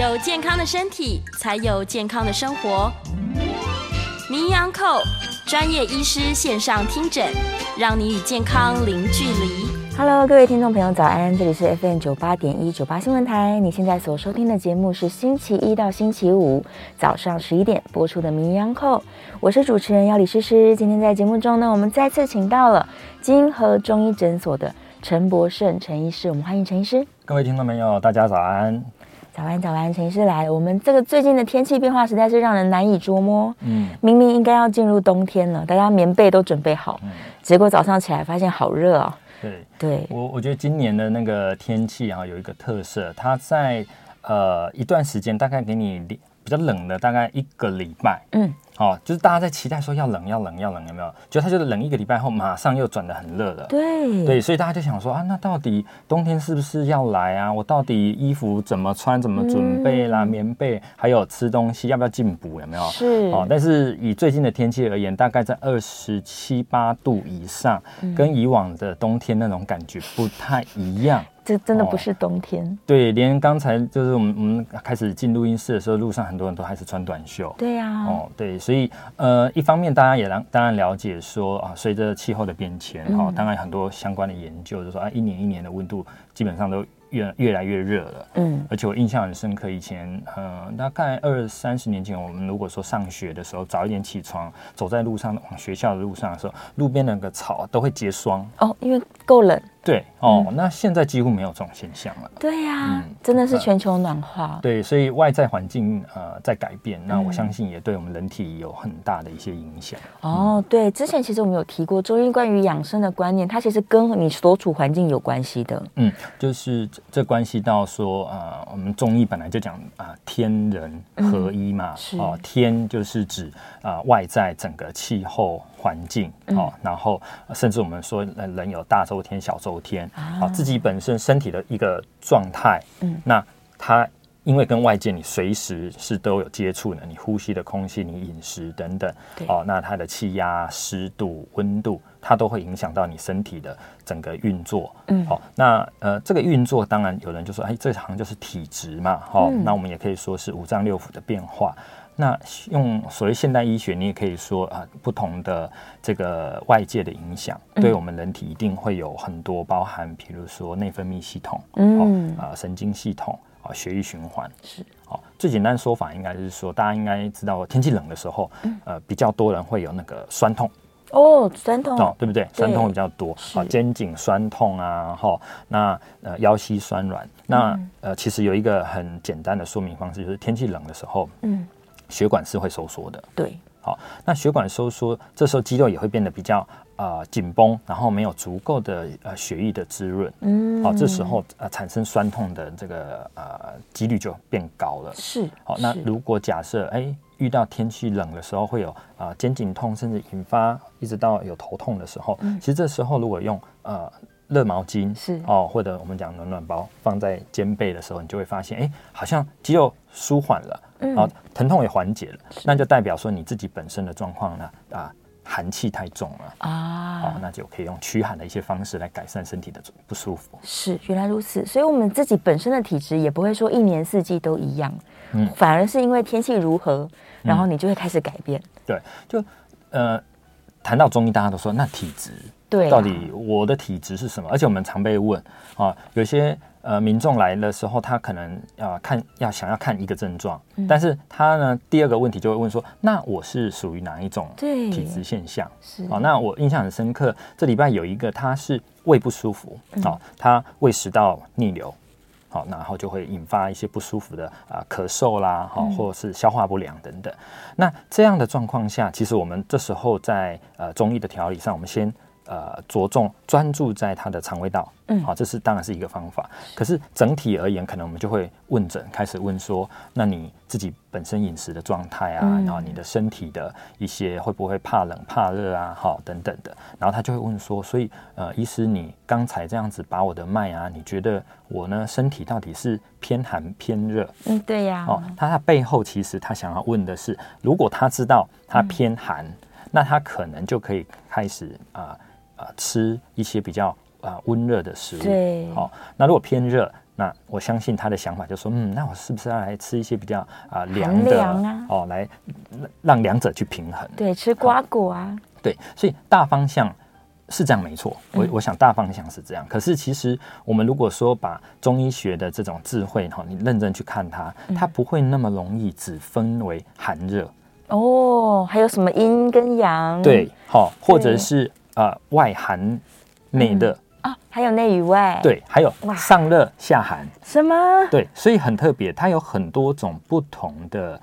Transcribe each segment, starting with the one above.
有健康的身体，才有健康的生活。名医昂扣专业医师线上听诊，让你与健康零距离。Hello，各位听众朋友，早安！这里是 FM 九八点一九八新闻台。你现在所收听的节目是星期一到星期五早上十一点播出的名医昂扣，我是主持人要李诗诗。今天在节目中呢，我们再次请到了金和中医诊所的陈博胜陈医师，我们欢迎陈医师。各位听众朋友，大家早安。早安，早安，陈医师来了。我们这个最近的天气变化实在是让人难以捉摸。嗯，明明应该要进入冬天了，大家棉被都准备好，嗯、结果早上起来发现好热哦。对，对我我觉得今年的那个天气啊，有一个特色，它在呃一段时间大概给你比较冷的大概一个礼拜。嗯。哦，就是大家在期待说要冷要冷要冷，有没有？就它就是冷一个礼拜后，马上又转得很热了。对对，所以大家就想说啊，那到底冬天是不是要来啊？我到底衣服怎么穿，怎么准备啦？嗯、棉被还有吃东西要不要进补？有没有？是。哦，但是以最近的天气而言，大概在二十七八度以上，嗯、跟以往的冬天那种感觉不太一样。这真的不是冬天，哦、对，连刚才就是我们我们开始进录音室的时候，路上很多人都还是穿短袖。对呀、啊，哦，对，所以呃，一方面大家也当当然了解说啊，随着气候的变迁，哈、哦，当然很多相关的研究就说啊，一年一年的温度基本上都越越来越热了。嗯，而且我印象很深刻，以前呃，大概二三十年前，我们如果说上学的时候早一点起床，走在路上往学校的路上的时候，路边那个草都会结霜。哦，因为够冷。对哦，嗯、那现在几乎没有这种现象了。对呀、啊，嗯、真的是全球暖化。呃、对，所以外在环境呃在改变，那我相信也对我们人体有很大的一些影响。嗯、哦，对，之前其实我们有提过中医关于养生的观念，它其实跟你所处环境有关系的。嗯，就是这关系到说啊、呃，我们中医本来就讲啊、呃，天人合一嘛。嗯、是哦，天就是指啊、呃、外在整个气候。环境哦，然后甚至我们说人人有大周天、小周天啊，自己本身身体的一个状态，嗯，那它因为跟外界你随时是都有接触的，你呼吸的空气、你饮食等等，哦，那它的气压、湿度、温度，它都会影响到你身体的整个运作，嗯，好，那呃这个运作当然有人就说，哎，这好像就是体质嘛，好，那我们也可以说是五脏六腑的变化。那用所谓现代医学，你也可以说啊，不同的这个外界的影响，对我们人体一定会有很多包含，比如说内分泌系统，嗯啊，神经系统啊，血液循环是。哦，最简单的说法应该是说，大家应该知道，天气冷的时候，呃，比较多人会有那个酸痛。哦，酸痛哦，对不对？酸痛比较多啊，肩颈酸痛啊，哈，那呃腰膝酸软，那呃其实有一个很简单的说明方式，就是天气冷的时候，嗯。血管是会收缩的，对，好，那血管收缩，这时候肌肉也会变得比较呃紧绷，然后没有足够的呃血液的滋润，嗯，好，这时候呃产生酸痛的这个呃几率就变高了，是，好，那如果假设哎遇到天气冷的时候会有啊、呃、肩颈痛，甚至引发一直到有头痛的时候，嗯、其实这时候如果用呃热毛巾是哦，或者我们讲暖暖包放在肩背的时候，你就会发现哎好像肌肉舒缓了。嗯，好，疼痛也缓解了，是那就代表说你自己本身的状况呢，啊，寒气太重了啊，哦，那就可以用驱寒的一些方式来改善身体的不舒服。是，原来如此，所以我们自己本身的体质也不会说一年四季都一样，嗯，反而是因为天气如何，然后你就会开始改变。嗯、对，就呃，谈到中医，大家都说那体质，对、啊，到底我的体质是什么？而且我们常被问啊，有些。呃，民众来的时候，他可能要看要想要看一个症状，嗯、但是他呢，第二个问题就会问说，那我是属于哪一种体质现象？是啊，那我印象很深刻，这礼拜有一个他是胃不舒服，好、嗯，他胃食道逆流，好，然后就会引发一些不舒服的啊、呃、咳嗽啦，好，或者是消化不良等等。嗯、那这样的状况下，其实我们这时候在呃中医的调理上，我们先。呃，着重专注在他的肠胃道，嗯，好，这是当然是一个方法。可是整体而言，可能我们就会问诊，开始问说，那你自己本身饮食的状态啊，嗯、然后你的身体的一些会不会怕冷怕热啊，好，等等的。然后他就会问说，所以呃，医师，你刚才这样子把我的脉啊，你觉得我呢身体到底是偏寒偏热？嗯，对呀。哦，他他背后其实他想要问的是，如果他知道他偏寒，嗯、那他可能就可以开始啊。呃啊，吃一些比较啊温热的食物，对，好、哦。那如果偏热，那我相信他的想法就是说，嗯，那我是不是要来吃一些比较啊凉的啊哦，来让两者去平衡？对，吃瓜果啊。对，所以大方向是这样没错。我我想大方向是这样，可是其实我们如果说把中医学的这种智慧哈，你认真去看它，它不会那么容易只分为寒热。哦，还有什么阴跟阳？对，好，或者是呃外寒内热啊，还有内与外。对，还有上热下寒。什么？对，所以很特别，它有很多种不同的。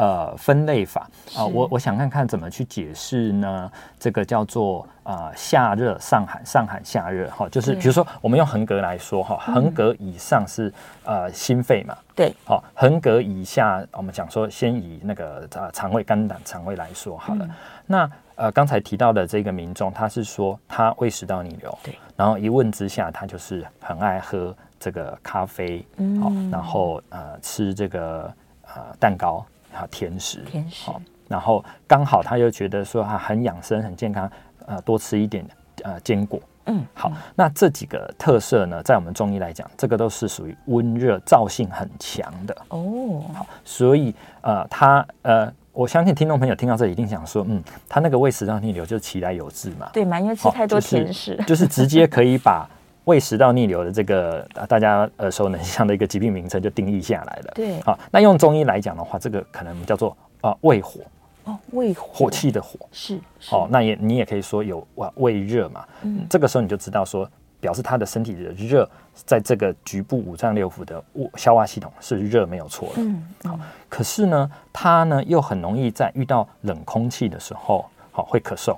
呃，分类法。啊，呃，我我想看看怎么去解释呢？这个叫做呃夏热上寒，上寒下热哈，就是比如说我们用横格来说哈，横格以上是呃心肺嘛，对，好，横格以下我们讲说先以那个呃肠胃肝胆肠胃来说好了。嗯、那呃刚才提到的这个民众，他是说他胃食道逆流，对，然后一问之下，他就是很爱喝这个咖啡，嗯，好，然后呃吃这个呃蛋糕。啊，甜食，甜食，然后刚好他又觉得说啊，很养生，很健康，呃，多吃一点呃坚果，嗯，好，那这几个特色呢，在我们中医来讲，这个都是属于温热燥性很强的哦，好，所以呃，他呃，我相信听众朋友听到这里一定想说，嗯，他那个胃食道逆流就是其来有自嘛，对嘛，因为吃太多甜食，就是，就是直接可以把。胃食道逆流的这个大家耳熟能详的一个疾病名称就定义下来了。对，好，那用中医来讲的话，这个可能叫做啊胃火哦，胃火，火气的火是。哦，那也你也可以说有哇胃热嘛。嗯，这个时候你就知道说，表示他的身体的热，在这个局部五脏六腑的消化系统是热没有错的。嗯，好，可是呢，他呢又很容易在遇到冷空气的时候，好会咳嗽。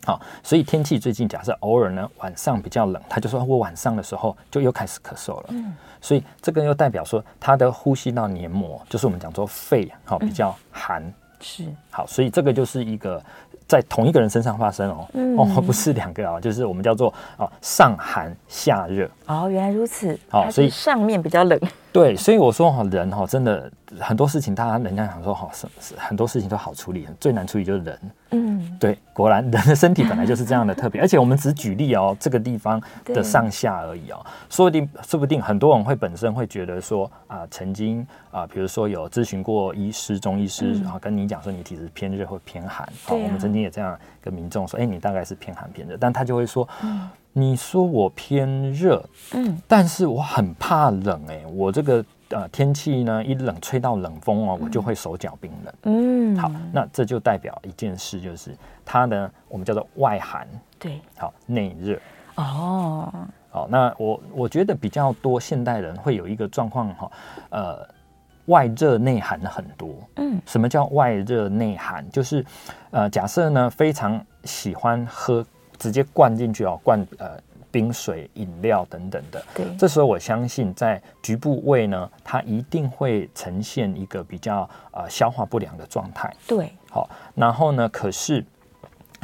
对。好，所以天气最近假设偶尔呢晚上比较冷，他就说我晚上的时候就又开始咳嗽了。嗯，所以这个又代表说他的呼吸道黏膜，就是我们讲做肺，好比较寒。是，好，所以这个就是一个在同一个人身上发生哦，哦不是两个啊，就是我们叫做啊上寒下热。哦，原来如此。好，所以上面比较冷。对，所以我说哈，人哈真的很多事情，大家人家想说哈，是是很多事情都好处理，最难处理就是人。嗯，对，果然 人的身体本来就是这样的特别，而且我们只举例哦，这个地方的上下而已哦，说不定说不定很多人会本身会觉得说啊，曾经啊，比如说有咨询过医师、中医师然后，跟你讲说你体质偏热或偏寒，好，我们曾经也这样跟民众说，哎，你大概是偏寒偏热，但他就会说。你说我偏热，嗯，但是我很怕冷哎、欸，我这个呃天气呢一冷吹到冷风哦，我就会手脚冰冷，嗯，好，那这就代表一件事，就是它呢我们叫做外寒，对，好内热，哦，好，那我我觉得比较多现代人会有一个状况哈，呃，外热内寒很多，嗯，什么叫外热内寒？就是呃假设呢非常喜欢喝。直接灌进去哦，灌呃冰水、饮料等等的。对，这时候我相信在局部胃呢，它一定会呈现一个比较呃消化不良的状态。对，好，然后呢，可是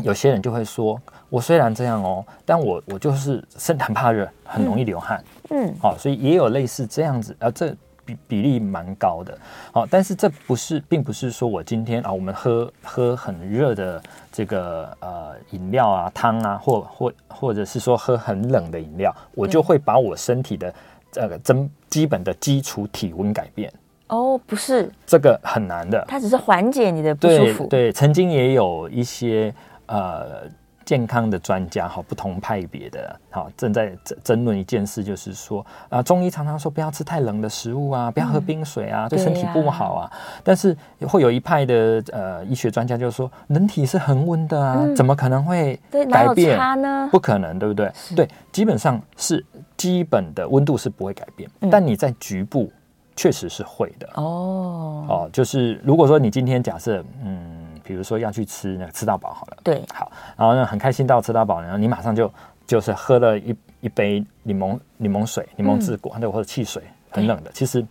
有些人就会说，我虽然这样哦，但我我就是身体很怕热，很容易流汗。嗯，好，所以也有类似这样子，呃，这。比比例蛮高的，好，但是这不是，并不是说我今天啊，我们喝喝很热的这个呃饮料啊、汤啊，或或或者是说喝很冷的饮料，我就会把我身体的这个真基本的基础体温改变。哦，不是，这个很难的，它只是缓解你的不舒服。对，对，曾经也有一些呃。健康的专家哈，不同派别的哈，正在争争论一件事，就是说啊，中医常常说不要吃太冷的食物啊，不要喝冰水啊，嗯、对身体不好啊。啊但是会有一派的呃医学专家就是说，人体是恒温的啊，嗯、怎么可能会改变呢？不可能，对不对？对，基本上是基本的温度是不会改变，嗯、但你在局部确实是会的哦哦，就是如果说你今天假设嗯。比如说要去吃那个吃到饱好了，对，好，然后呢很开心到吃到饱，然后你马上就就是喝了一一杯柠檬柠檬水、柠檬汁果，或者或者汽水，很冷的。其实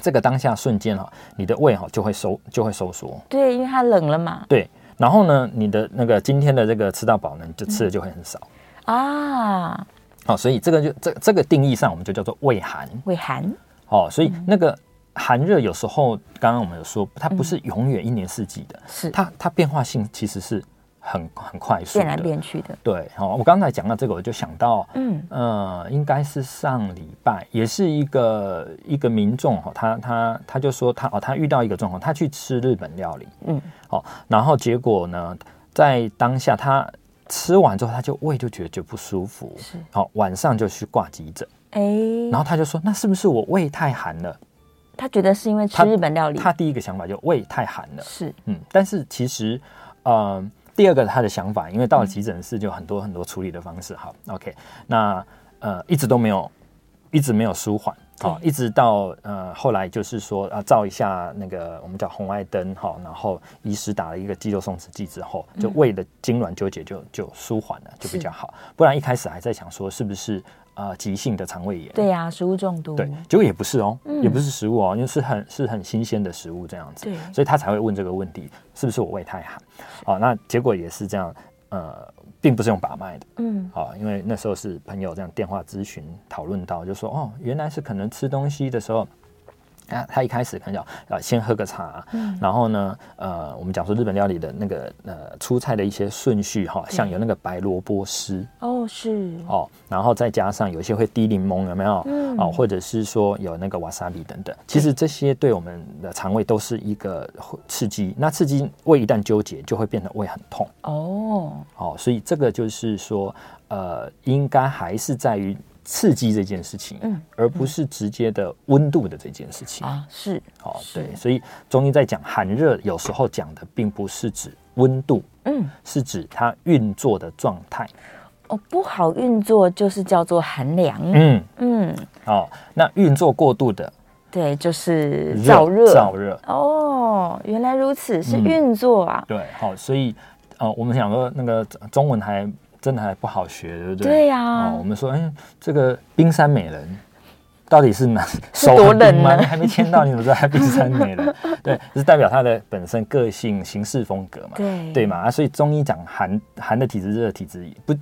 这个当下瞬间哈，你的胃哈就会收就会收缩，对，因为它冷了嘛。对，然后呢，你的那个今天的这个吃到饱呢，你就吃的就会很少、嗯、啊。好，所以这个就这这个定义上，我们就叫做胃寒。胃寒。哦，所以那个。寒热有时候，刚刚我们有说，它不是永远一年四季的，是、嗯、它它变化性其实是很很快速变来变去的。对，好，我刚才讲到这个，我就想到，嗯。呃，应该是上礼拜，也是一个一个民众哈，他他他就说他哦，他遇到一个状况，他去吃日本料理，嗯，好，然后结果呢，在当下他吃完之后，他就胃就觉得就不舒服，是，好，晚上就去挂急诊，哎，然后他就说，那是不是我胃太寒了？他觉得是因为吃日本料理，他，他第一个想法就胃太寒了，是，嗯，但是其实，呃。第二个他的想法，因为到了急诊室就很多很多处理的方式，好，OK，那呃一直都没有，一直没有舒缓，好，一直到呃后来就是说啊照一下那个我们叫红外灯，哈，然后医师打了一个肌肉松弛剂之后，就胃的痉挛纠结就就舒缓了，就比较好，不然一开始还在想说是不是。呃，急性的肠胃炎，对呀、啊，食物中毒，对，结果也不是哦，嗯、也不是食物哦，因为是很是很新鲜的食物这样子，对，所以他才会问这个问题，是不是我胃太寒？好、哦，那结果也是这样，呃，并不是用把脉的，嗯，好、哦，因为那时候是朋友这样电话咨询讨论到，就说哦，原来是可能吃东西的时候。啊，他一开始可能要先喝个茶，嗯、然后呢，呃，我们讲说日本料理的那个呃出菜的一些顺序哈，像有那个白萝卜丝哦，是。哦，然后再加上有些会滴柠檬，有没有？嗯，哦，或者是说有那个瓦萨比等等，其实这些对我们的肠胃都是一个刺激，那刺激胃一旦纠结，就会变得胃很痛。哦，哦，所以这个就是说，呃，应该还是在于。刺激这件事情，嗯，而不是直接的温度的这件事情。啊，是。哦，对，所以中医在讲寒热，有时候讲的并不是指温度，嗯，是指它运作的状态。哦，不好运作就是叫做寒凉，嗯。嗯，哦，那运作过度的，对，就是燥热，燥热。哦，原来如此，是运作啊，对，好，所以呃，我们想说那个中文还。真的还不好学，对不对？对呀、啊哦。我们说，哎，这个冰山美人到底是哪？是多冷吗？你还没签到，你怎么知道还冰山美人？对，是代表他的本身个性、行事风格嘛？对，对嘛？啊，所以中医讲寒寒的体质、热的体质，不，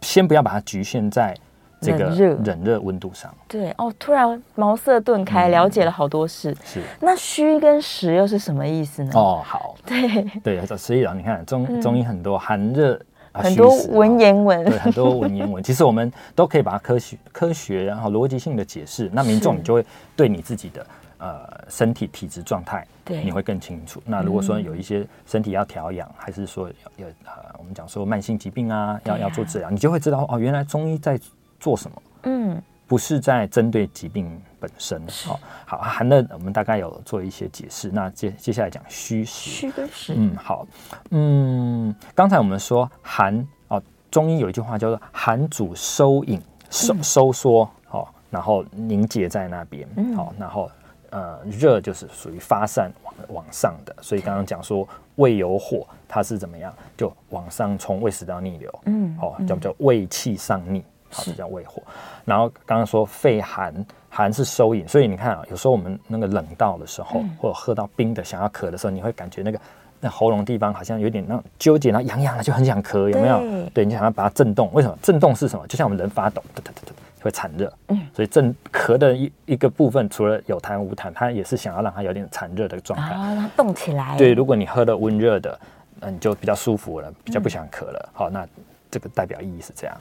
先不要把它局限在这个冷热温度上。对哦，突然茅塞顿开，了解了好多事。是。那虚跟实又是什么意思呢？哦，好。对对，所以啊，你看中中医很多寒热。很多文言文，对，很多文言文，其实我们都可以把它科学、科学然后逻辑性的解释。那民众你就会对你自己的呃身体体质状态，对，你会更清楚。那如果说有一些身体要调养，还是说有呃我们讲说慢性疾病啊，要要做治疗，你就会知道哦，原来中医在做什么。嗯。不是在针对疾病本身，好，好，寒的我们大概有做一些解释。那接接下来讲虚实，虚跟实，嗯，好，嗯，刚才我们说寒哦，中医有一句话叫做“寒主收引，收收缩，好，然后凝结在那边，好，然后呃，热就是属于发散往往上的。所以刚刚讲说胃有火，它是怎么样？就往上冲，胃食道逆流，嗯，好，叫不叫胃气上逆？好，这叫胃火。然后刚刚说肺寒，寒是收引，所以你看啊，有时候我们那个冷到的时候，嗯、或者喝到冰的，想要咳的时候，你会感觉那个那喉咙地方好像有点那纠结，然后痒痒的，就很想咳，有没有？对，对，你想要把它震动。为什么？震动是什么？就像我们人发抖，哒哒哒哒，会产热。嗯，所以震咳的一一个部分，除了有痰无痰，它也是想要让它有点产热的状态，啊，让它动起来。对，如果你喝了温热的，那你就比较舒服了，比较不想咳了。嗯、好，那这个代表意义是这样。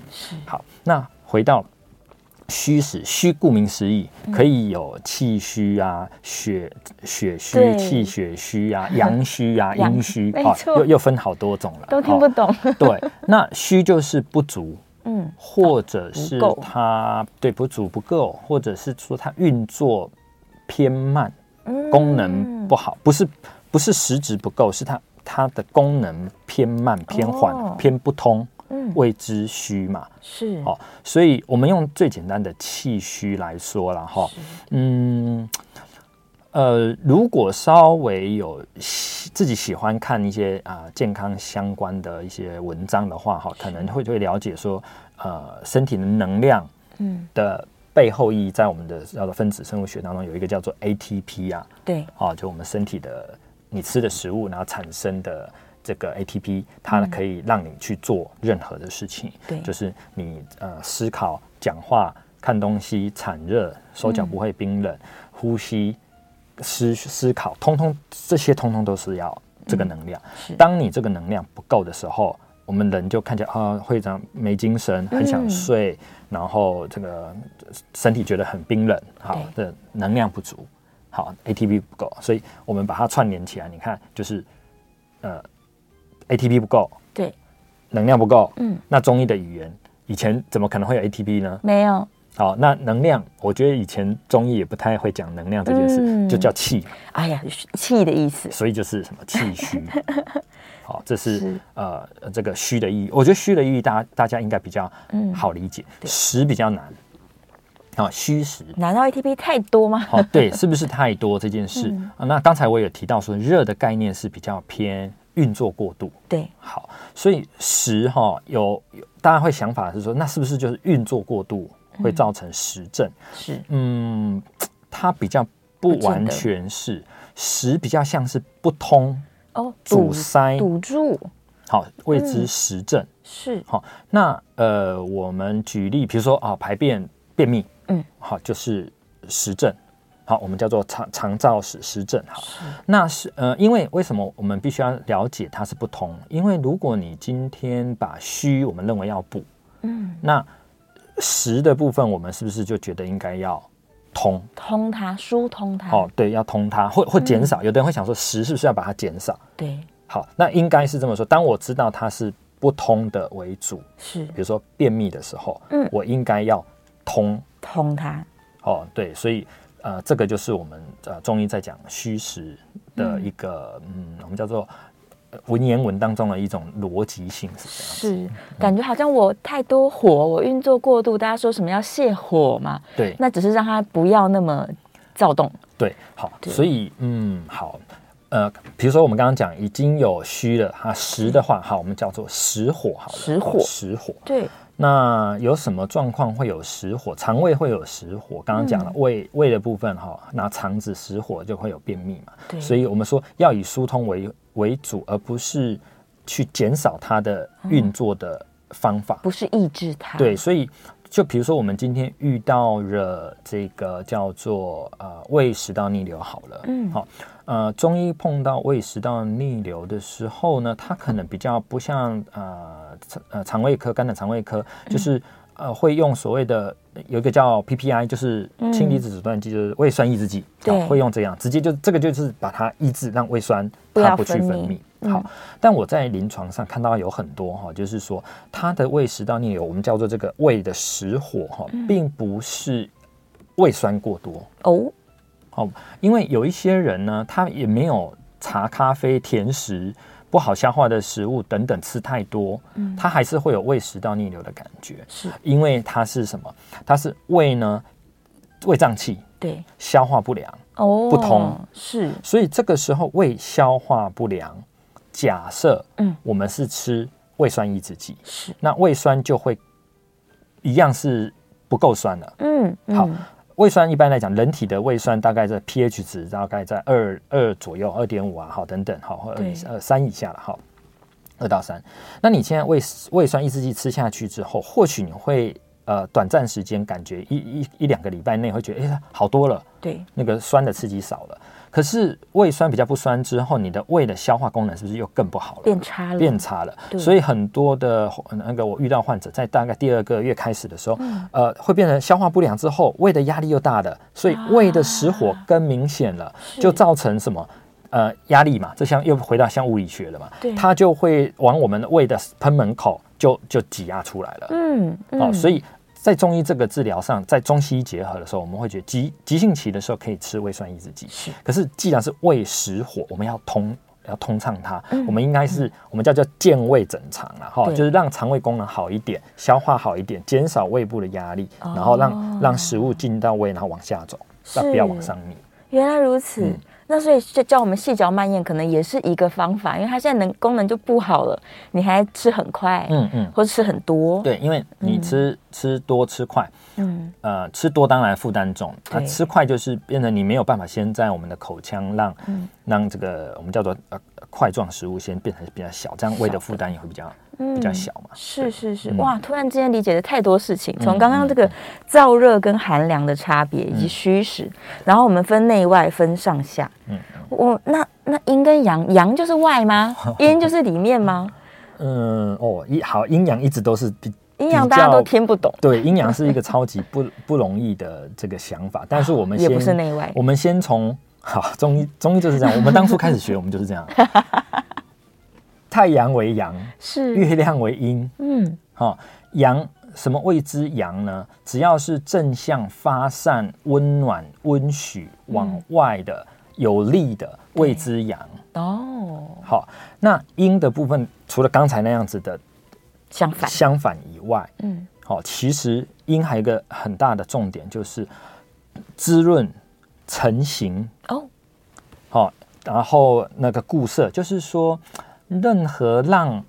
好，那。回到虚实，虚顾名思义，可以有气虚啊、血血虚、气血虚啊、阳虚啊、阴虚，啊，又又分好多种了，都听不懂。对，那虚就是不足，嗯，或者是它对不足不够，或者是说它运作偏慢，功能不好，不是不是实质不够，是它它的功能偏慢、偏缓、偏不通。嗯，谓之虚嘛，是。哦，所以我们用最简单的气虚来说了哈，嗯，呃，如果稍微有自己喜欢看一些啊健康相关的一些文章的话哈，可能会会了解说，呃，身体的能量嗯。的背后意义，在我们的叫做分子生物学当中有一个叫做 ATP 啊，对，哦，就我们身体的你吃的食物然后产生的。这个 ATP 它可以让你去做任何的事情，对，就是你呃思考、讲话、看东西、产热、手脚不会冰冷、呼吸、思思考，通通这些通通都是要这个能量。当你这个能量不够的时候，我们人就看起来啊，会长没精神，很想睡，嗯、然后这个身体觉得很冰冷，好的能量不足，好 ATP 不够，所以我们把它串联起来，你看就是呃 ATP 不够，对，能量不够，嗯，那中医的语言以前怎么可能会有 ATP 呢？没有。好，那能量，我觉得以前中医也不太会讲能量这件事，嗯、就叫气。哎呀，气的意思，所以就是什么气虚。好，这是，是呃这个虚的意义。我觉得虚的意义，大家大家应该比较好理解。嗯、实比较难。啊，虚实。难道 ATP 太多吗？好，对，是不是太多这件事？嗯啊、那刚才我有提到说，热的概念是比较偏运作过度。对，好，所以实哈有有大家会想法是说，那是不是就是运作过度？会造成实证，是。嗯，它比较不完全是实，比较像是不通哦，堵塞。堵住，好谓之实证是。好。那呃，我们举例，比如说啊，排便便秘，嗯，好就是实证，好，我们叫做肠肠燥实实证，好，那是呃，因为为什么我们必须要了解它是不通？因为如果你今天把虚，我们认为要补，嗯，那。实的部分，我们是不是就觉得应该要通通它，疏通它？哦，对，要通它，或或减少。嗯、有的人会想说，实是不是要把它减少？对，好，那应该是这么说。当我知道它是不通的为主，是，比如说便秘的时候，嗯，我应该要通通它。哦，对，所以呃，这个就是我们呃中医在讲虚实的一个嗯，嗯，我们叫做。文言文当中的一种逻辑性是是，感觉好像我太多火，我运作过度，大家说什么要泻火嘛？对，那只是让它不要那么躁动。对，好，所以嗯，好，呃，比如说我们刚刚讲已经有虚了，哈，实的话，好，我们叫做实火，好了，实火，实火，对。那有什么状况会有实火？肠胃会有实火，刚刚讲了胃胃的部分哈，那肠子实火就会有便秘嘛。对，所以我们说要以疏通为为主，而不是去减少它的运作的方法，不是抑制它。对，所以就比如说我们今天遇到了这个叫做呃胃食道逆流好了，嗯，好。呃，中医碰到胃食道逆流的时候呢，它可能比较不像呃呃肠胃科、肝胆肠胃科，就是呃会用所谓的有一个叫 PPI，就是氢离子阻断剂，就是胃酸抑制剂，对，会用这样直接就这个就是把它抑制，让胃酸它不去分泌。好，但我在临床上看到有很多哈，就是说它的胃食道逆流，我们叫做这个胃的实火哈，并不是胃酸过多。哦。哦，因为有一些人呢，他也没有茶、咖啡、甜食、不好消化的食物等等吃太多，嗯，他还是会有胃食道逆流的感觉，是。因为它是什么？它是胃呢，胃胀气，对，消化不良哦，不通。是，所以这个时候胃消化不良，假设嗯，我们是吃胃酸抑制剂，是，那胃酸就会一样是不够酸的，嗯，好。胃酸一般来讲，人体的胃酸大概在 pH 值大概在二二左右，二点五啊，好等等，好或二三以下了，好二到三。那你现在胃胃酸抑制剂吃下去之后，或许你会呃短暂时间感觉一一一两个礼拜内会觉得哎、欸、好多了，对，那个酸的刺激少了。可是胃酸比较不酸之后，你的胃的消化功能是不是又更不好了？变差了，变差了。所以很多的那个我遇到患者在大概第二个月开始的时候，嗯、呃，会变成消化不良之后，胃的压力又大了，所以胃的实火更明显了，啊、就造成什么？呃，压力嘛，这像又回到像物理学了嘛，它就会往我们的胃的喷门口就就挤压出来了。嗯，嗯哦，所以。在中医这个治疗上，在中西医结合的时候，我们会觉得急急性期的时候可以吃胃酸抑制剂。是，可是既然是胃食火，我们要通要通畅它，嗯、我们应该是、嗯、我们叫做健胃整肠了哈，就是让肠胃功能好一点，消化好一点，减少胃部的压力，哦、然后让让食物进到胃，然后往下走，那不要往上逆。原来如此。嗯那所以就叫我们细嚼慢咽，可能也是一个方法，因为它现在能功能就不好了，你还吃很快，嗯嗯，或者吃很多，对，因为你吃、嗯、吃多吃快，嗯。呃吃多当然负担重，它吃快就是变成你没有办法先在我们的口腔让、嗯、让这个我们叫做呃块状食物先变成比较小，这样胃的负担也会比较比较小嘛。是是是，哇！突然之间理解了太多事情，从刚刚这个燥热跟寒凉的差别以及虚实，然后我们分内外分上下。嗯，我那那阴跟阳，阳就是外吗？阴就是里面吗？嗯哦，一好阴阳一直都是比阴阳大家都听不懂。对，阴阳是一个超级不不容易的这个想法，但是我们先也不是内外，我们先从好中医中医就是这样，我们当初开始学，我们就是这样。太阳为阳，是月亮为阴。嗯，好、哦，阳什么谓之阳呢？只要是正向发散、温暖、温煦往外的、嗯、有力的谓之阳。哦，好，那阴的部分，除了刚才那样子的相反相反以外，嗯，好，其实阴还有一个很大的重点，就是滋润、成型。哦，好，然后那个固色，就是说。任何让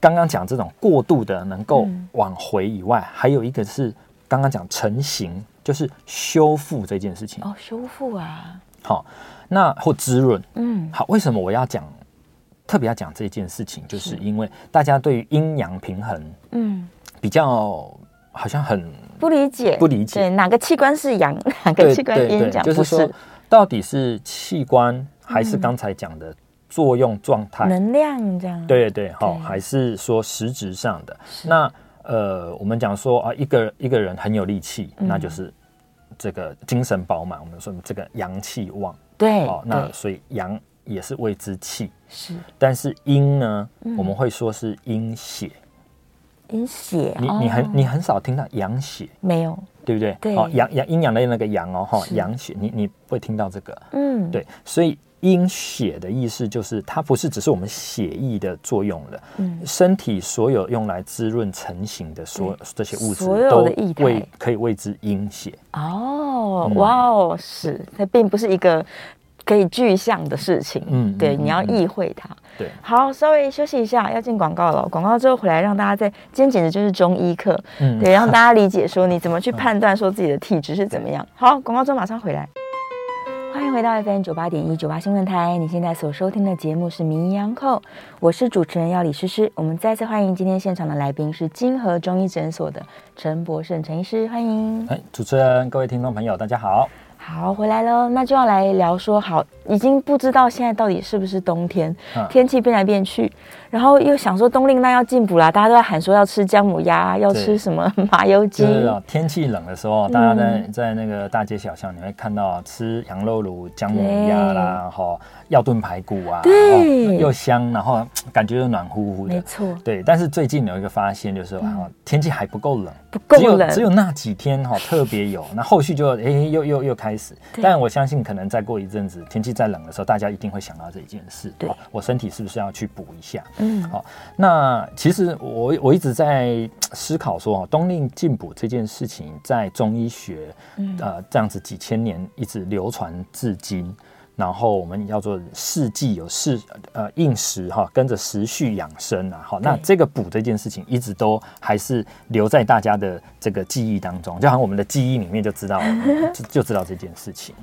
刚刚讲这种过度的能够往回以外，嗯、还有一个是刚刚讲成型，就是修复这件事情。哦，修复啊，好，那或滋润，嗯，好，为什么我要讲特别要讲这件事情？就是。因为大家对于阴阳平衡，嗯，比较好像很不理解，不理解，对，哪个器官是阳，哪个器官阴？讲就是说，到底是器官还是刚才讲的？作用状态、能量这样，对对好，还是说实质上的？那呃，我们讲说啊，一个一个人很有力气，那就是这个精神饱满。我们说这个阳气旺，对，哦，那所以阳也是谓之气，是。但是阴呢，我们会说是阴血，阴血。你你很你很少听到阳血，没有，对不对？对，哦，阳阳阴阳的那个阳哦，哈，阳血，你你会听到这个，嗯，对，所以。阴血的意思就是，它不是只是我们血液的作用了，嗯，身体所有用来滋润成型的所这些物质，所有的液体可以谓之阴血。哦，嗯、哇哦，是，它并不是一个可以具象的事情，嗯，对，嗯、你要意会它。对，好，稍微休息一下，要进广告了。广告之后回来，让大家在今天简直就是中医课，嗯，对，让大家理解说你怎么去 判断说自己的体质是怎么样。好，广告之后马上回来。欢迎回到 FM 九八点一九八新闻台，你现在所收听的节目是《名医央叩》，我是主持人要李诗诗。我们再次欢迎今天现场的来宾是金河中医诊所的陈博胜陈医师，欢迎。哎，主持人，各位听众朋友，大家好。好，回来了，那就要来聊说，好，已经不知道现在到底是不是冬天，嗯、天气变来变去。然后又想说冬令那要进补啦，大家都在喊说要吃姜母鸭，要吃什么麻油鸡。天气冷的时候，大家在在那个大街小巷，你会看到吃羊肉炉、姜母鸭啦，哈，要炖排骨啊，对，又香，然后感觉又暖乎乎的。没错，对。但是最近有一个发现，就是哈，天气还不够冷，不够冷，只有那几天哈 特别有，那后续就哎又又又开始。但我相信，可能再过一阵子，天气再冷的时候，大家一定会想到这一件事。对，我身体是不是要去补一下？嗯，好，那其实我我一直在思考说，冬令进补这件事情，在中医学，呃，这样子几千年一直流传至今，然后我们叫做四季有四呃应时哈，跟着时序养生啊，好，那这个补这件事情一直都还是留在大家的这个记忆当中，就好像我们的记忆里面就知道 就就知道这件事情。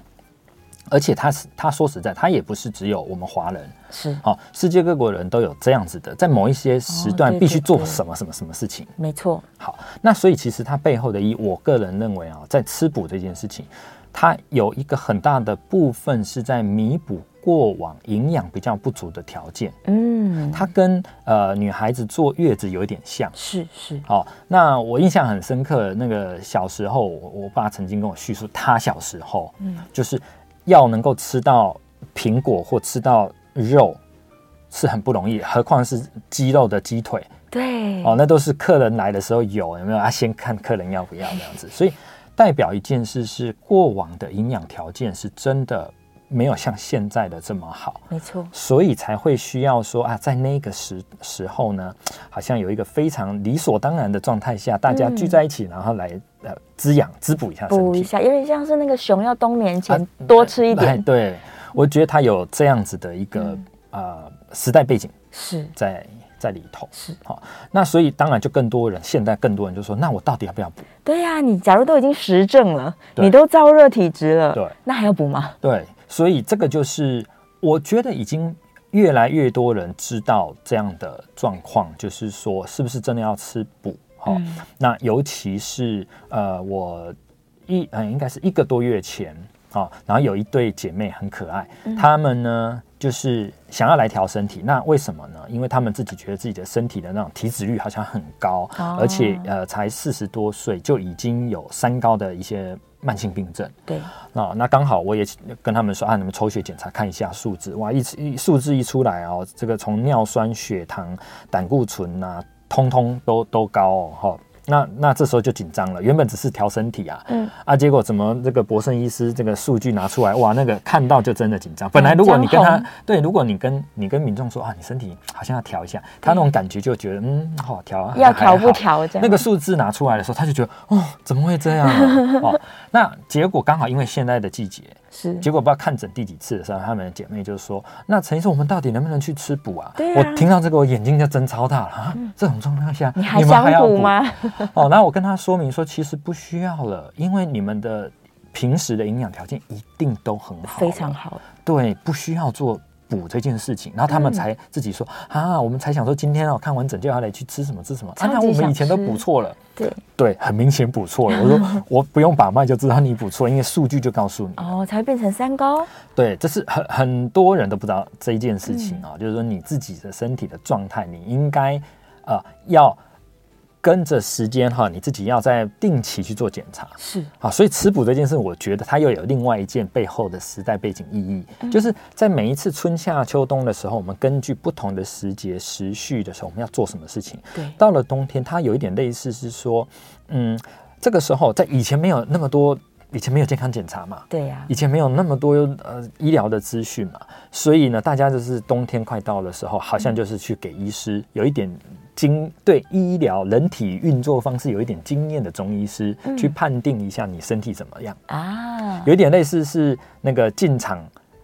而且他是他说实在，他也不是只有我们华人是哦，世界各国人都有这样子的，在某一些时段必须做什么什么什么事情。没错。好，那所以其实它背后的一，我个人认为啊，在吃补这件事情，它有一个很大的部分是在弥补过往营养比较不足的条件。嗯，它跟呃女孩子坐月子有一点像。是是。哦，那我印象很深刻，那个小时候，我我爸曾经跟我叙述，他小时候，嗯，就是。要能够吃到苹果或吃到肉是很不容易，何况是鸡肉的鸡腿。对，哦，那都是客人来的时候有有没有啊？先看客人要不要这样子，所以代表一件事是过往的营养条件是真的没有像现在的这么好。没错，所以才会需要说啊，在那个时时候呢，好像有一个非常理所当然的状态下，大家聚在一起，然后来。呃，滋养滋补一下身体，补一下，有点像是那个熊要冬眠前多吃一点。啊、对，我觉得它有这样子的一个啊、嗯呃、时代背景是在在里头。是好、哦，那所以当然就更多人，现在更多人就说，那我到底要不要补？对呀、啊，你假如都已经实证了，你都燥热体质了，对，那还要补吗？对，所以这个就是我觉得已经越来越多人知道这样的状况，就是说是不是真的要吃补？好、嗯，那尤其是呃，我一呃，应该是一个多月前啊，然后有一对姐妹很可爱，她、嗯、们呢就是想要来调身体，那为什么呢？因为他们自己觉得自己的身体的那种体脂率好像很高，哦、而且呃才四十多岁就已经有三高的一些。慢性病症，对，那那刚好我也跟他们说啊，你们抽血检查看一下数字，哇，一一数字一出来哦，这个从尿酸、血糖、胆固醇啊，通通都都高哦，哈。那那这时候就紧张了，原本只是调身体啊，嗯啊，结果怎么这个博胜医师这个数据拿出来，哇，那个看到就真的紧张。本来如果你跟他对，如果你跟你跟民众说啊，你身体好像要调一下，他那种感觉就觉得嗯，好调啊，要调不调这样。那个数字拿出来的时候，他就觉得哦，怎么会这样啊？哦，那结果刚好因为现在的季节。是，结果不知道看诊第几次的时候，他们的姐妹就说：“那陈医生，我们到底能不能去吃补啊？”对啊，我听到这个，我眼睛就睁超大了啊！嗯、这种状况下，你还想补吗？哦，然后我跟他说明说，其实不需要了，因为你们的平时的营养条件一定都很好，非常好。对，不需要做。补这件事情，然后他们才自己说、嗯、啊，我们才想说今天哦看完整就要来去吃什么吃什么，啊，那我们以前都补错了，对对，很明显补错了。我说 我不用把脉就知道你补错，因为数据就告诉你哦，才会变成三高。对，这是很很多人都不知道这一件事情啊、哦，嗯、就是说你自己的身体的状态，你应该呃要。跟着时间哈，你自己要在定期去做检查，是。啊，所以吃补这件事，我觉得它又有另外一件背后的时代背景意义，嗯、就是在每一次春夏秋冬的时候，我们根据不同的时节时序的时候，我们要做什么事情。对，到了冬天，它有一点类似是说，嗯，这个时候在以前没有那么多，以前没有健康检查嘛，对呀、啊，以前没有那么多呃医疗的资讯嘛，所以呢，大家就是冬天快到的时候，好像就是去给医师有一点。经对医疗人体运作方式有一点经验的中医师、嗯、去判定一下你身体怎么样。啊？有一点类似是那个进厂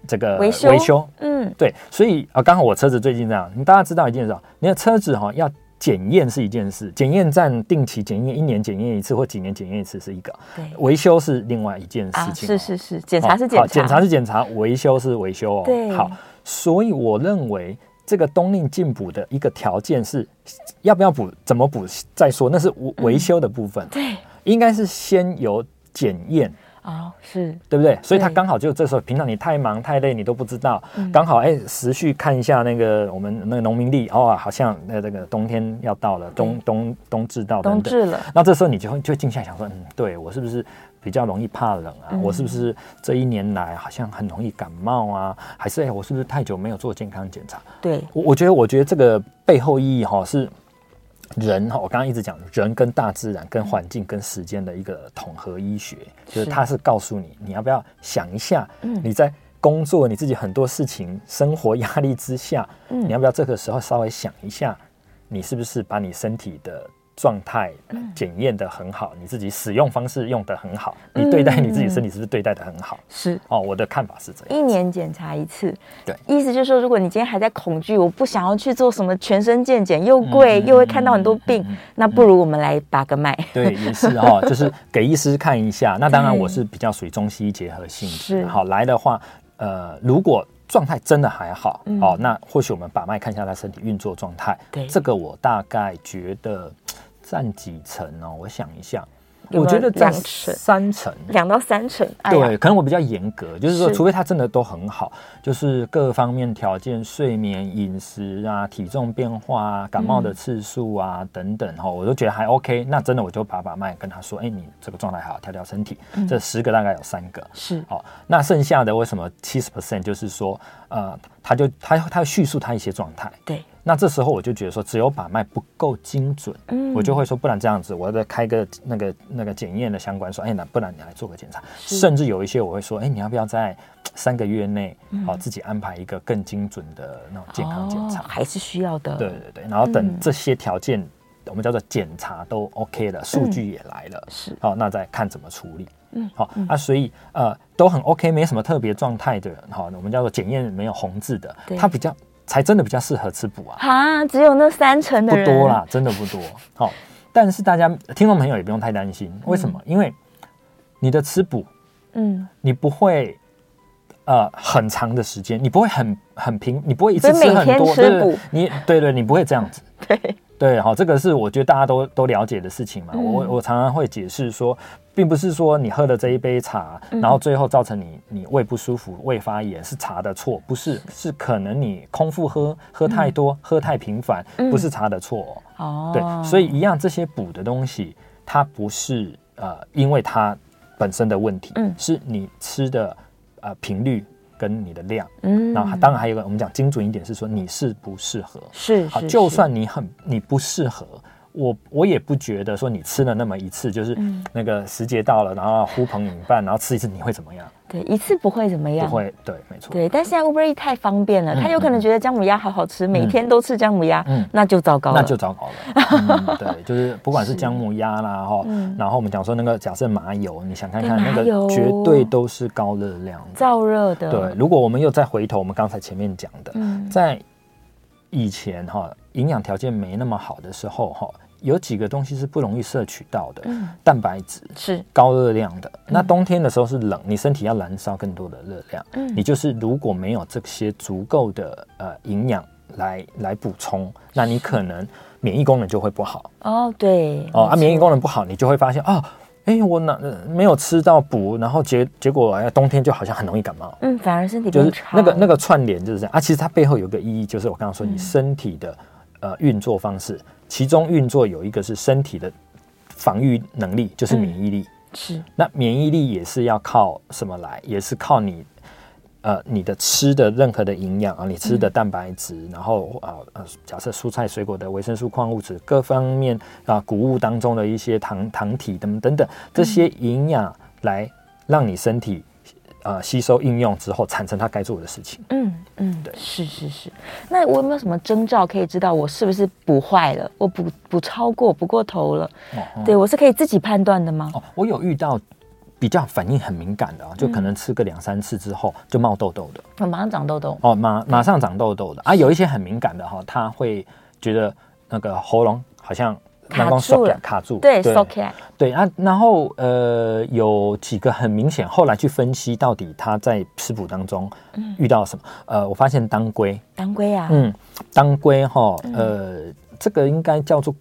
这个维修，维修，嗯，对，所以啊，刚好我车子最近这样，你大家知道一件事，你的车子哈要检验是一件事，检验站定期检验，一年检验一次或几年检验一次是一个，对，维修是另外一件事情、啊，是是是，检查是检查，检查是检查，维修是维修哦，对，好，所以我认为。这个冬令进补的一个条件是，要不要补，怎么补再说，那是维修的部分。嗯、对，应该是先有检验哦，是对不对？所以他刚好就这时候，平常你太忙太累，你都不知道，嗯、刚好哎，时序看一下那个我们那个农民历哦，好像那这个冬天要到了，冬冬冬至到等等，冬至了。那这时候你就会就静下来想说，嗯，对我是不是？比较容易怕冷啊，我是不是这一年来好像很容易感冒啊？还是哎，我是不是太久没有做健康检查？对，我我觉得，我觉得这个背后意义哈是人哈，我刚刚一直讲人跟大自然、跟环境、跟时间的一个统合医学，就是它是告诉你，你要不要想一下，你在工作你自己很多事情、生活压力之下，你要不要这个时候稍微想一下，你是不是把你身体的。状态检验的很好，你自己使用方式用的很好，你对待你自己身体是不是对待的很好？是哦，我的看法是这样。一年检查一次，对，意思就是说，如果你今天还在恐惧，我不想要去做什么全身健检，又贵又会看到很多病，那不如我们来把个脉。对，也是哈，就是给医师看一下。那当然，我是比较属于中西医结合性质。好，来的话，呃，如果状态真的还好，哦，那或许我们把脉看一下他身体运作状态。对，这个我大概觉得。占几成哦？我想一下，有有我觉得占三成，两到三成。对，可能我比较严格，就是说，除非他真的都很好，就是各方面条件、睡眠、饮食啊、体重变化啊、感冒的次数啊、嗯、等等哈，我都觉得还 OK。那真的我就把把脉跟他说，哎，你这个状态好，调调身体。嗯、这十个大概有三个是哦。那剩下的为什么七十 percent？就是说，呃，他就他他会叙述他一些状态。对。那这时候我就觉得说，只有把脉不够精准，嗯，我就会说，不然这样子，我要再开个那个那个检验的相关，说，哎，那不然你来做个检查。甚至有一些我会说，哎，你要不要在三个月内，好、嗯、自己安排一个更精准的那种健康检查？哦、还是需要的。对对对，然后等这些条件，嗯、我们叫做检查都 OK 了，数据也来了，是好，那再看怎么处理。嗯，好啊，所以呃都很 OK，没什么特别状态的人，好，我们叫做检验没有红字的，对它比较。才真的比较适合吃补啊！啊，只有那三成的人，不多啦，真的不多。好、哦，但是大家听众朋友也不用太担心，为什么？嗯、因为你的吃补，嗯，你不会呃很长的时间，你不会很很平，你不会一次吃很多，对对，你对对，你不会这样子，对对，好，这个是我觉得大家都都了解的事情嘛。嗯、我我常常会解释说，并不是说你喝了这一杯茶，然后最后造成你你胃不舒服、胃发炎是茶的错，不是，是可能你空腹喝喝太多、嗯、喝太频繁，不是茶的错哦。对，所以一样这些补的东西，它不是呃因为它本身的问题，嗯，是你吃的。呃，频率跟你的量，嗯，然后当然还有一个我们讲精准一点是说你适不适合，是好，就算你很你不适合。我我也不觉得说你吃了那么一次，就是那个时节到了，然后呼朋引伴，然后吃一次你会怎么样？对，一次不会怎么样，不会，对，没错。对，但现在 Uber Eats 太方便了，他有可能觉得姜母鸭好好吃，每天都吃姜母鸭，嗯，那就糟糕了，那就糟糕了。对，就是不管是 姜母鸭啦，哈，然后我们讲说那个假设麻油，你想看看那个绝对都是高热量、燥热的。对，如果我们又再回头，我们刚才前面讲的，在以前哈营养条件没那么好的时候哈。有几个东西是不容易摄取到的，嗯、蛋白质是高热量的。嗯、那冬天的时候是冷，你身体要燃烧更多的热量。嗯，你就是如果没有这些足够的呃营养来来补充，那你可能免疫功能就会不好。哦，对，哦啊，免疫功能不好，你就会发现啊，哎、欸，我哪没有吃到补，然后结结果哎，冬天就好像很容易感冒。嗯，反而身体就是那个那个串联就是这样啊。其实它背后有个意义，就是我刚刚说你身体的、嗯、呃运作方式。其中运作有一个是身体的防御能力，就是免疫力。嗯、是，那免疫力也是要靠什么来？也是靠你，呃，你的吃的任何的营养啊，你吃的蛋白质，嗯、然后啊呃，假设蔬菜水果的维生素、矿物质各方面啊，谷物当中的一些糖糖体等等等这些营养来让你身体。呃，吸收应用之后，产生它该做的事情。嗯嗯，对，是是是。那我有没有什么征兆可以知道我是不是补坏了？我补补超过、补过头了？哦哦、对我是可以自己判断的吗？哦，我有遇到比较反应很敏感的啊，就可能吃个两三次之后就冒痘痘的，嗯、马上长痘痘。哦，马马上长痘痘的、嗯、啊，有一些很敏感的哈，他会觉得那个喉咙好像。卡住了，卡住，对，收起来，对啊，然后呃，有几个很明显，后来去分析到底他在食补当中遇到什么？呃，我发现当归，当归啊，嗯，当归哈，呃，这个应该叫做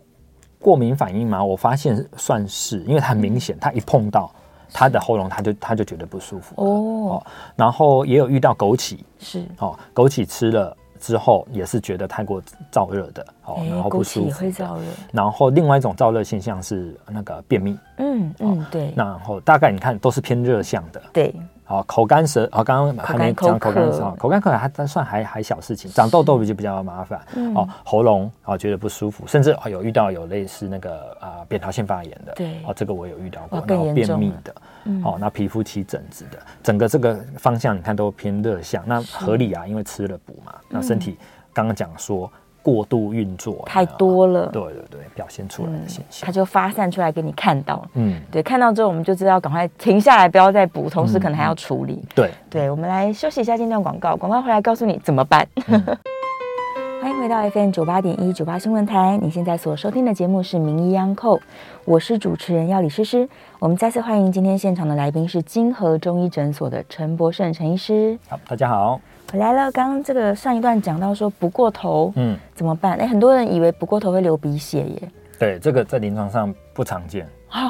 过敏反应嘛？我发现算是，因为它很明显，它一碰到他的喉咙，他就他就觉得不舒服哦。然后也有遇到枸杞，是。哦，枸杞吃了。之后也是觉得太过燥热的，哦，然后不舒服。会燥热。然后另外一种燥热现象是那个便秘。嗯嗯，对。然后大概你看都是偏热象的。对。好，口干舌，好，刚刚还没讲口干舌，口干口渴还但算还还小事情，长痘痘就比较麻烦。哦，喉咙啊觉得不舒服，甚至有遇到有类似那个啊扁桃腺发炎的。对。哦，这个我有遇到过，然后便秘的。哦，那皮肤起疹子的，整个这个方向你看都偏热象，那合理啊，因为吃了补嘛，那身体刚刚讲说过度运作太多了，对对对，表现出来的现象，它就发散出来给你看到，嗯，对，看到之后我们就知道赶快停下来，不要再补，同时可能还要处理，对。对，我们来休息一下，间段广告，广告回来告诉你怎么办。欢迎回到 FM 九八点一九八新闻台，你现在所收听的节目是《名医央叩》，我是主持人药理诗诗。我们再次欢迎今天现场的来宾是金河中医诊所的陈博胜陈医师。好，大家好，回来了。刚刚这个上一段讲到说不过头，嗯，怎么办？哎，很多人以为不过头会流鼻血耶。对，这个在临床上不常见。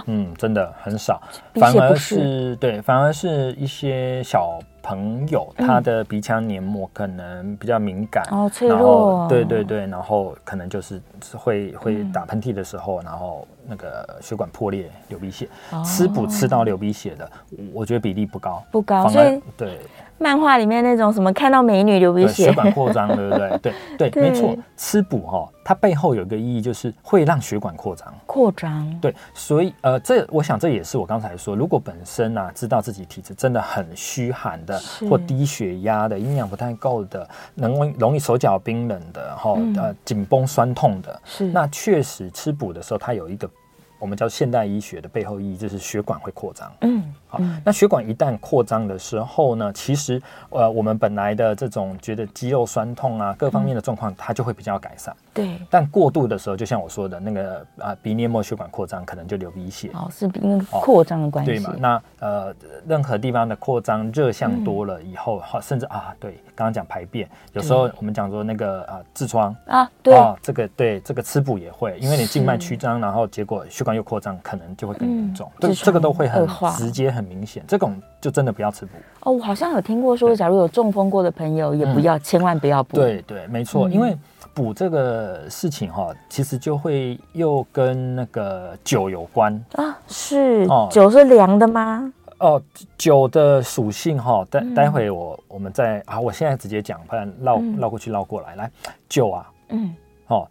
嗯，真的很少，反而是对，反而是一些小朋友，他的鼻腔黏膜可能比较敏感，哦，脆弱，对对对，然后可能就是会会打喷嚏的时候，然后那个血管破裂流鼻血，吃补吃到流鼻血的，我觉得比例不高，不高，所以对。漫画里面那种什么看到美女流鼻血，血管扩张，对不对？对对，没错。吃补哈，它背后有一个意义，就是会让血管扩张。扩张。对，所以呃，这我想这也是我刚才说，如果本身啊知道自己体质真的很虚寒的，或低血压的，营养不太够的，能容易手脚冰冷的，哈呃紧绷酸痛的，是那确实吃补的时候，它有一个我们叫现代医学的背后意义，就是血管会扩张。嗯。好，那血管一旦扩张的时候呢，其实呃，我们本来的这种觉得肌肉酸痛啊，各方面的状况，它就会比较改善。对。但过度的时候，就像我说的那个啊，鼻黏膜血管扩张，可能就流鼻血。哦，是因为扩张的关系。对嘛？那呃，任何地方的扩张，热象多了以后，好，甚至啊，对，刚刚讲排便，有时候我们讲说那个啊，痔疮啊，对，这个对，这个吃补也会，因为你静脉曲张，然后结果血管又扩张，可能就会更严重。对，这个都会很直接很。很明显，这种就真的不要吃补哦。我好像有听过说，假如有中风过的朋友，也不要，嗯、千万不要补。对对，没错，嗯、因为补这个事情哈，其实就会又跟那个酒有关啊。是哦，酒是凉的吗？哦，酒的属性哈，待待会我我们再啊，我现在直接讲，不然绕绕过去绕过来。来，酒啊，嗯，哦，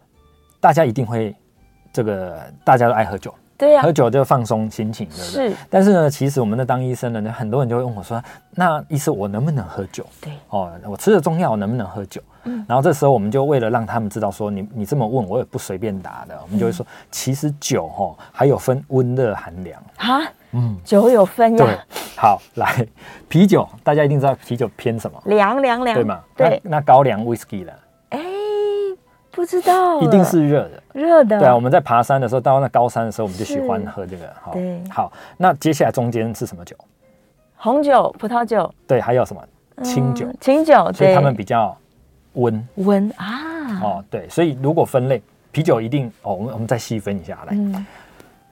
大家一定会这个，大家都爱喝酒。对啊，喝酒就放松心情，对不对？是。但是呢，其实我们的当医生的，很多人就会问我说：“那医生，我能不能喝酒？”对。哦，我吃了中药能不能喝酒？嗯。然后这时候我们就为了让他们知道说你你这么问，我也不随便答的，我们就会说，嗯、其实酒哈、哦、还有分温热寒凉。哈，嗯，酒有分呀。对。好，来啤酒，大家一定知道啤酒偏什么？凉凉凉，对吗？对。那，那高粱 whisky 呢？不知道，一定是热的，热的。对啊，我们在爬山的时候，到那高山的时候，我们就喜欢喝这个。好，对，好。那接下来中间是什么酒？红酒、葡萄酒。对，还有什么？清酒。清酒，所以他们比较温。温啊。哦，对，所以如果分类，啤酒一定哦，我们我们再细分一下来。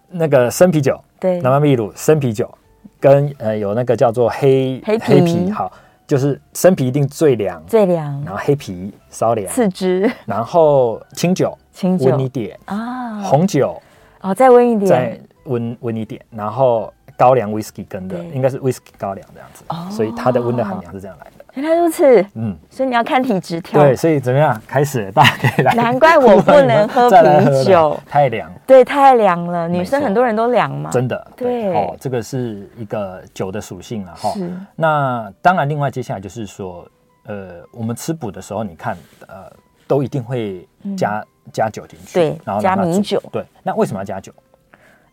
那个生啤酒，对，南蛮秘鲁生啤酒，跟呃有那个叫做黑黑啤，好。就是生啤一定最凉，最凉，然后黑啤稍凉，次之，然后清酒，清酒。温一点啊，红酒哦再温一点，再温温一点，然后高粱 whisky 跟的应该是 whisky 高粱这样子，哦，所以它的温的含量是这样来的。原来如此，嗯，所以你要看体质调。对，所以怎么样？开始，大家可以来。难怪我 不能喝啤酒，太凉。对，太凉了。女生很多人都凉嘛。真的。对。哦，这个是一个酒的属性了哈。是。那当然，另外接下来就是说，呃，我们吃补的时候，你看，呃，都一定会加加酒进去。对。然后加米酒。对。那为什么要加酒？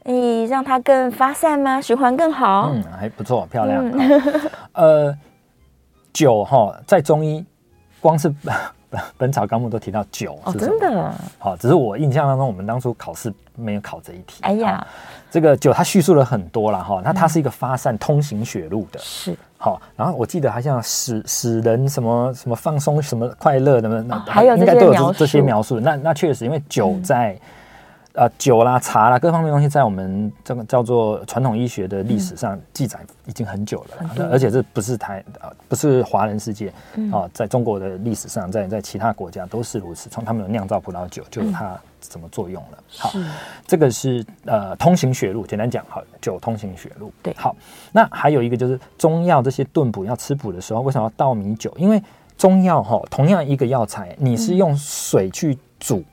诶，让它更发散吗？循环更好？嗯，还不错，漂亮。呃。酒哈，在中医，光是 《本草纲目》都提到酒是？哦，真的。好，只是我印象当中，我们当初考试没有考这一题。哎呀，这个酒它叙述了很多了哈，那它是一个发散、通行血路的。是。好，然后我记得好像使使人什么什么放松、什么快乐的那还有应该都有这些描述。那那确实，因为酒在。嗯呃，酒啦、茶啦，各方面东西，在我们这个叫做传统医学的历史上记载已经很久了，嗯、而且这不是台呃，不是华人世界啊、嗯呃，在中国的历史上，在在其他国家都是如此。从他们有酿造葡萄酒，就有它怎么作用了。嗯、好，是这个是呃通行血路，简单讲，好，酒通行血路。对，好，那还有一个就是中药这些炖补要吃补的时候，为什么要倒米酒？因为中药哈，同样一个药材，你是用水去煮。嗯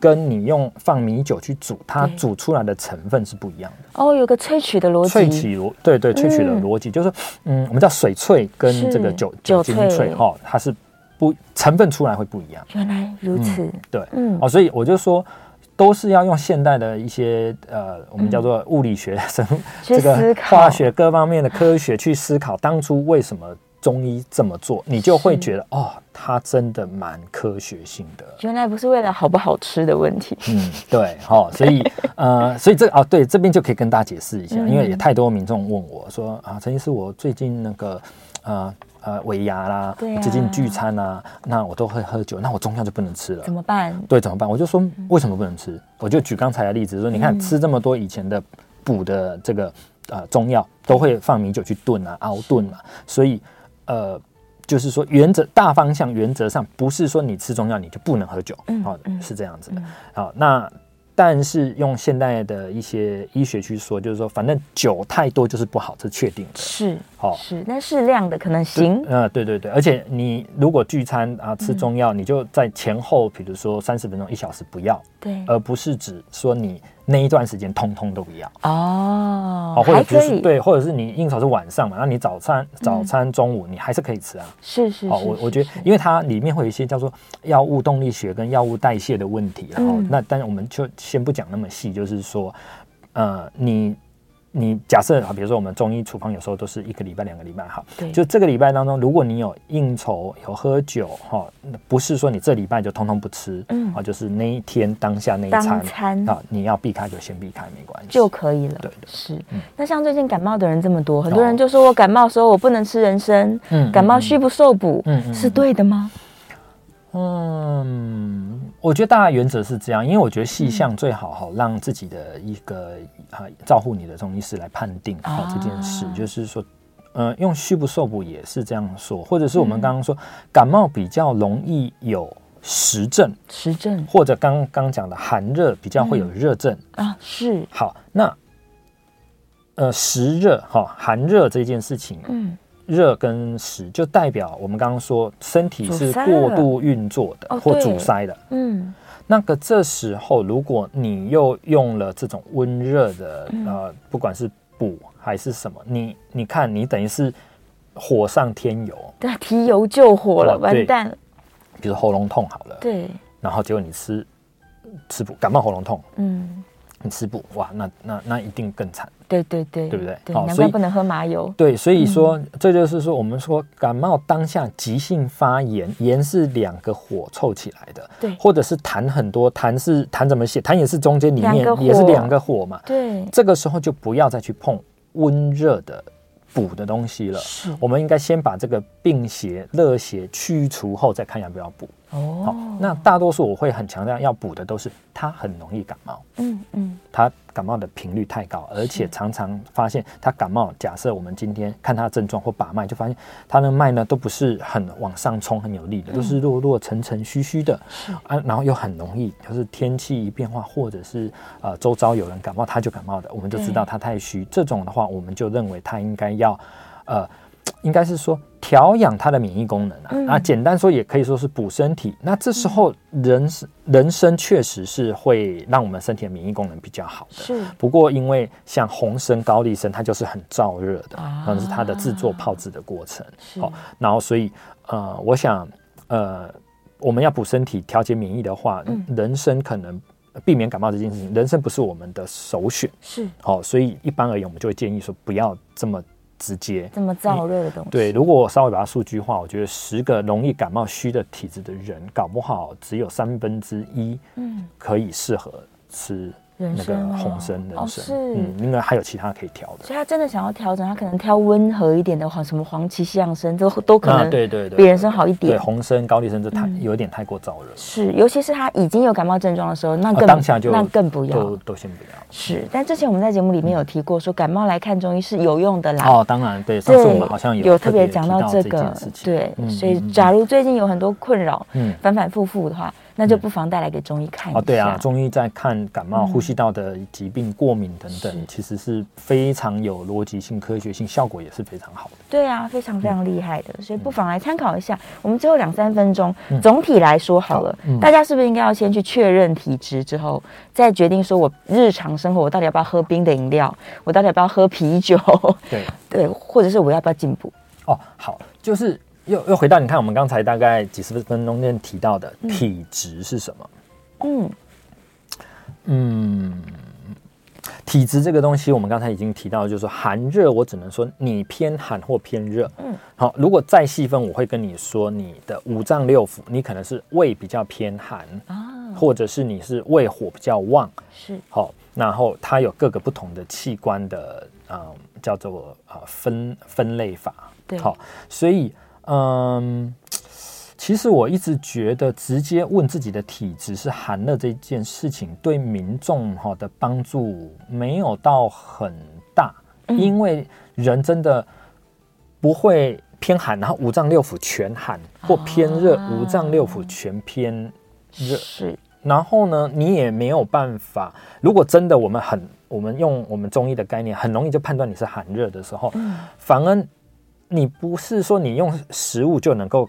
跟你用放米酒去煮，它煮出来的成分是不一样的。哦，有个萃取的逻辑。萃取逻对对，萃取的逻辑、嗯、就是，嗯，我们叫水萃跟这个酒酒精萃哈，它是不成分出来会不一样。原来如此。嗯、对，嗯，哦，所以我就说，都是要用现代的一些呃，我们叫做物理学、生、嗯、这个化学各方面的科学去思考，当初为什么。中医这么做，你就会觉得哦，它真的蛮科学性的。原来不是为了好不好吃的问题。嗯，对，好、哦，所以 呃，所以这哦，对，这边就可以跟大家解释一下，嗯、因为也太多民众问我说啊，陈医师，我最近那个呃呃尾牙啦，啊、最近聚餐啊，那我都会喝酒，那我中药就不能吃了，怎么办？对，怎么办？我就说为什么不能吃？嗯、我就举刚才的例子说，你看、嗯、吃这么多以前的补的这个呃中药，都会放米酒去炖啊、熬炖啊，所以。呃，就是说，原则大方向原则上不是说你吃中药你就不能喝酒，嗯，好，是这样子的。好，那但是用现代的一些医学去说，就是说，反正酒太多就是不好，这是确定的。是，好，是，那适量的可能行。呃，对对对，而且你如果聚餐啊吃中药，你就在前后，比如说三十分钟、一小时不要，对，而不是指说你。那一段时间通通都不要哦，或者就是对，或者是你应酬是晚上嘛，那你早餐、早餐、中午你还是可以吃啊。是是，哦，我我觉得，因为它里面会有一些叫做药物动力学跟药物代谢的问题，然后那但是我们就先不讲那么细，就是说，呃，你你假设啊，比如说我们中医处方有时候都是一个礼拜、两个礼拜哈，对，就这个礼拜当中，如果你有应酬、有喝酒哈，不是说你这礼拜就通通不吃，嗯，啊，就是那一天当下那一餐，餐啊，你要避开就先避开，没关系，就可以了。对，是。嗯、那像最近感冒的人这么多，很多人就说我感冒的时候我不能吃人参，嗯，感冒虚不受补，嗯，嗯，是对的吗？嗯，我觉得大概原则是这样，因为我觉得细项最好哈，让自己的一个啊照顾你的中医师来判定好这件事，啊、就是说，呃，用虚不受补也是这样说，或者是我们刚刚说、嗯、感冒比较容易有实症，实症，或者刚刚讲的寒热比较会有热症、嗯、啊，是。好，那呃实热哈寒热这件事情，嗯。热跟湿就代表我们刚刚说身体是过度运作的或阻塞的，嗯，那个这时候如果你又用了这种温热的，呃，不管是补还是什么，你你看你等于是火上添油，对，提油救火了，完蛋了。比如喉咙痛好了，对，然后结果你吃吃补感冒喉咙痛，嗯。你吃补哇，那那那一定更惨。对对对，对不对？好，所以不能喝麻油。对，所以说、嗯、这就是说，我们说感冒当下急性发炎，炎是两个火凑起来的。对，或者是痰很多，痰是痰怎么写？痰也是中间里面也是两个火嘛。对，这个时候就不要再去碰温热的补的东西了。是，我们应该先把这个病邪、热邪去除后，再看要不要补。哦，好，那大多数我会很强调要补的都是他很容易感冒，嗯嗯，他感冒的频率太高，而且常常发现他感冒，假设我们今天看他的症状或把脉，就发现他的脉呢都不是很往上冲很有力的，都是弱弱沉沉虚虚的，啊，然后又很容易就是天气一变化，或者是呃周遭有人感冒他就感冒的，我们就知道他太虚，这种的话我们就认为他应该要呃。应该是说调养他的免疫功能啊，嗯、啊，简单说也可以说是补身体。那这时候人参人参确实是会让我们身体的免疫功能比较好的。是。不过因为像红参、高丽参，它就是很燥热的，可能、啊、是它的制作泡制的过程。好然后所以呃，我想呃，我们要补身体、调节免疫的话，嗯、人参可能避免感冒这件事情，人参不是我们的首选。是。好、哦，所以一般而言，我们就会建议说不要这么。直接这么燥热的东西，对，如果我稍微把它数据化，我觉得十个容易感冒虚的体质的人，搞不好只有三分之一，嗯，可以适合吃。那个红参人参，是，嗯，应该还有其他可以调的。所以他真的想要调整，他可能挑温和一点的话，什么黄芪、西洋参都都可能，对对对，比人参好一点。对，红参、高丽参这太有点太过燥热。是，尤其是他已经有感冒症状的时候，那更当下就那更不要，都都先不要。是，但之前我们在节目里面有提过，说感冒来看中医是有用的啦。哦，当然，对，上次我们好像有有特别讲到这个，对，所以假如最近有很多困扰，嗯，反反复复的话。那就不妨带来给中医看一下。哦，对啊，中医在看感冒、呼吸道的疾病、过敏等等，其实是非常有逻辑性、科学性，效果也是非常好的。对啊，非常非常厉害的，所以不妨来参考一下。我们最后两三分钟，总体来说好了，大家是不是应该要先去确认体质之后，再决定说我日常生活我到底要不要喝冰的饮料，我到底要不要喝啤酒？对 对，或者是我要不要进补？哦，好，就是。又又回到你看，我们刚才大概几十分钟内提到的体质是什么？嗯嗯，体质这个东西，我们刚才已经提到，就是说寒热，我只能说你偏寒或偏热。嗯，好，如果再细分，我会跟你说，你的五脏六腑，你可能是胃比较偏寒啊，或者是你是胃火比较旺。是，好，然后它有各个不同的器官的，嗯，叫做啊分分类法。对，好，所以。嗯，其实我一直觉得直接问自己的体质是寒热这件事情，对民众哈的帮助没有到很大，因为人真的不会偏寒，然后五脏六腑全寒，或偏热，五脏六腑全偏热。是，然后呢，你也没有办法。如果真的我们很，我们用我们中医的概念，很容易就判断你是寒热的时候，反而。你不是说你用食物就能够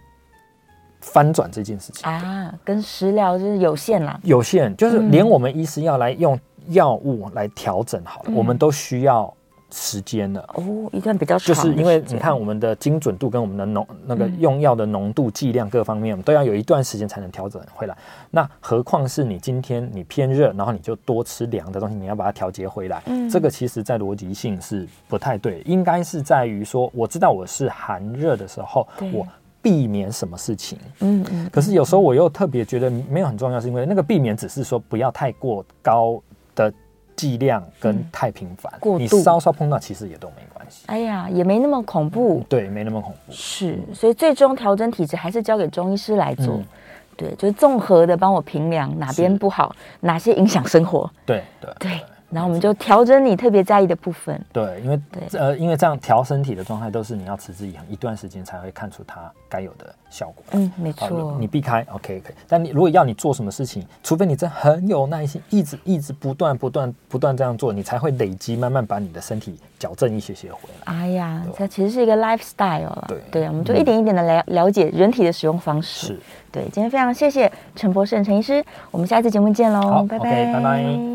翻转这件事情。啊？跟食疗就是有限啦，有限就是连我们医师要来用药物来调整好了，嗯、我们都需要时间了。哦，一段比较长，就是因为你看我们的精准度跟我们的浓那个用药的浓度剂量各方面，我们都要有一段时间才能调整回来。那何况是你今天你偏热，然后你就多吃凉的东西，你要把它调节回来，嗯，这个其实在逻辑性是不太对，应该是在于说，我知道我是寒热的时候，我避免什么事情，嗯嗯，可是有时候我又特别觉得没有很重要，是因为那个避免只是说不要太过高的。剂量跟太频繁，过度你稍稍碰到其实也都没关系。哎呀，也没那么恐怖。嗯、对，没那么恐怖。是，所以最终调整体质还是交给中医师来做。嗯、对，就是综合的帮我评量哪边不好，哪些影响生活。对对对。对然后我们就调整你特别在意的部分。对，因为对呃，因为这样调身体的状态都是你要持之以恒一段时间才会看出它该有的效果。嗯，没错。你避开 OK 可以，但你如果要你做什么事情，除非你真很有耐心，一直一直不断不断不断这样做，你才会累积，慢慢把你的身体矫正一些些回来。哎呀，这其实是一个 lifestyle 了。对对，我们就一点一点的了了解人体的使用方式。是。对，今天非常谢谢陈博士、陈医师，我们下一次节目见喽，拜拜，拜拜。